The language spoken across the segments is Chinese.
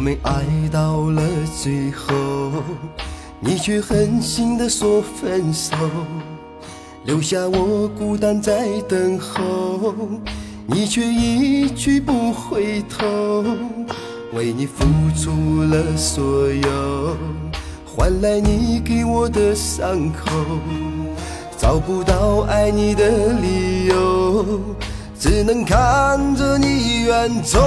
我们爱到了最后，你却狠心的说分手，留下我孤单在等候，你却一去不回头，为你付出了所有，换来你给我的伤口，找不到爱你的理由。只能看着你远走，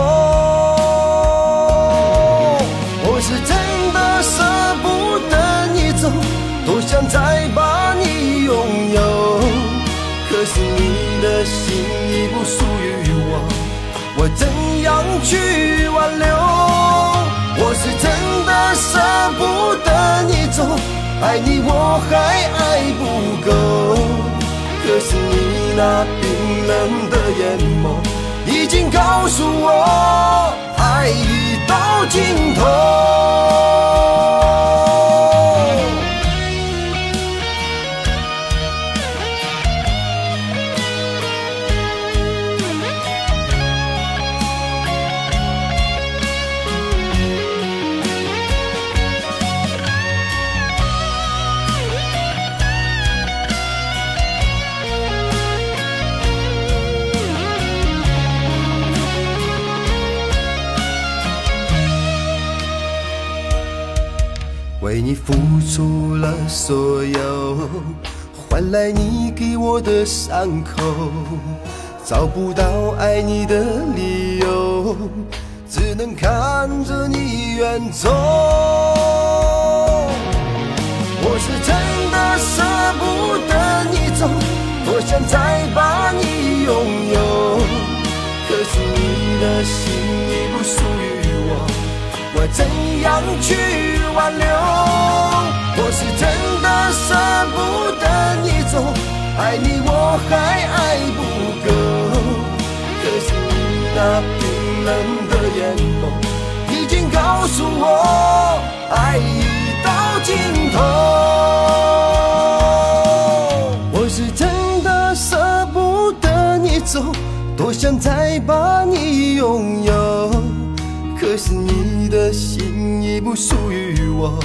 再把你拥有。可是你的心已不属于我，我怎样去挽留？我是真的舍不得你走，爱你我还爱不够。可是你那冰冷的眼眸，已经告诉我，为你付出了所有，换来你给我的伤口，找不到爱你的理由，只能看着你远走。我是真的舍不得你走，多想再把你拥有，可是你的心已不属于我，我怎样去？挽留，我是真的舍不得你走，爱你我还爱不够。可是你那冰冷的眼眸，已经告诉我，爱已到尽头。我是真的舍不得你走，多想再把你拥有。可是你的心你不属于我，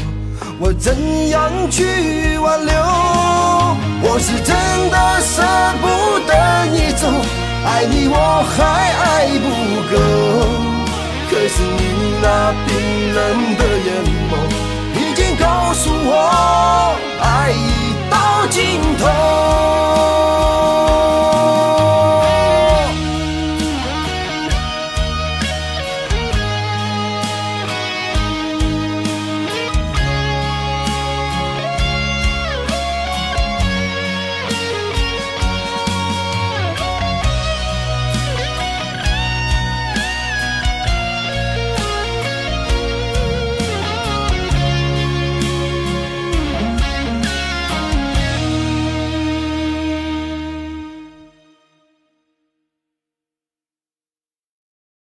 我怎样去挽留？我是真的舍不得你走，爱你我还爱不够。可是你那冰冷的眼眸，已经告诉我，爱已。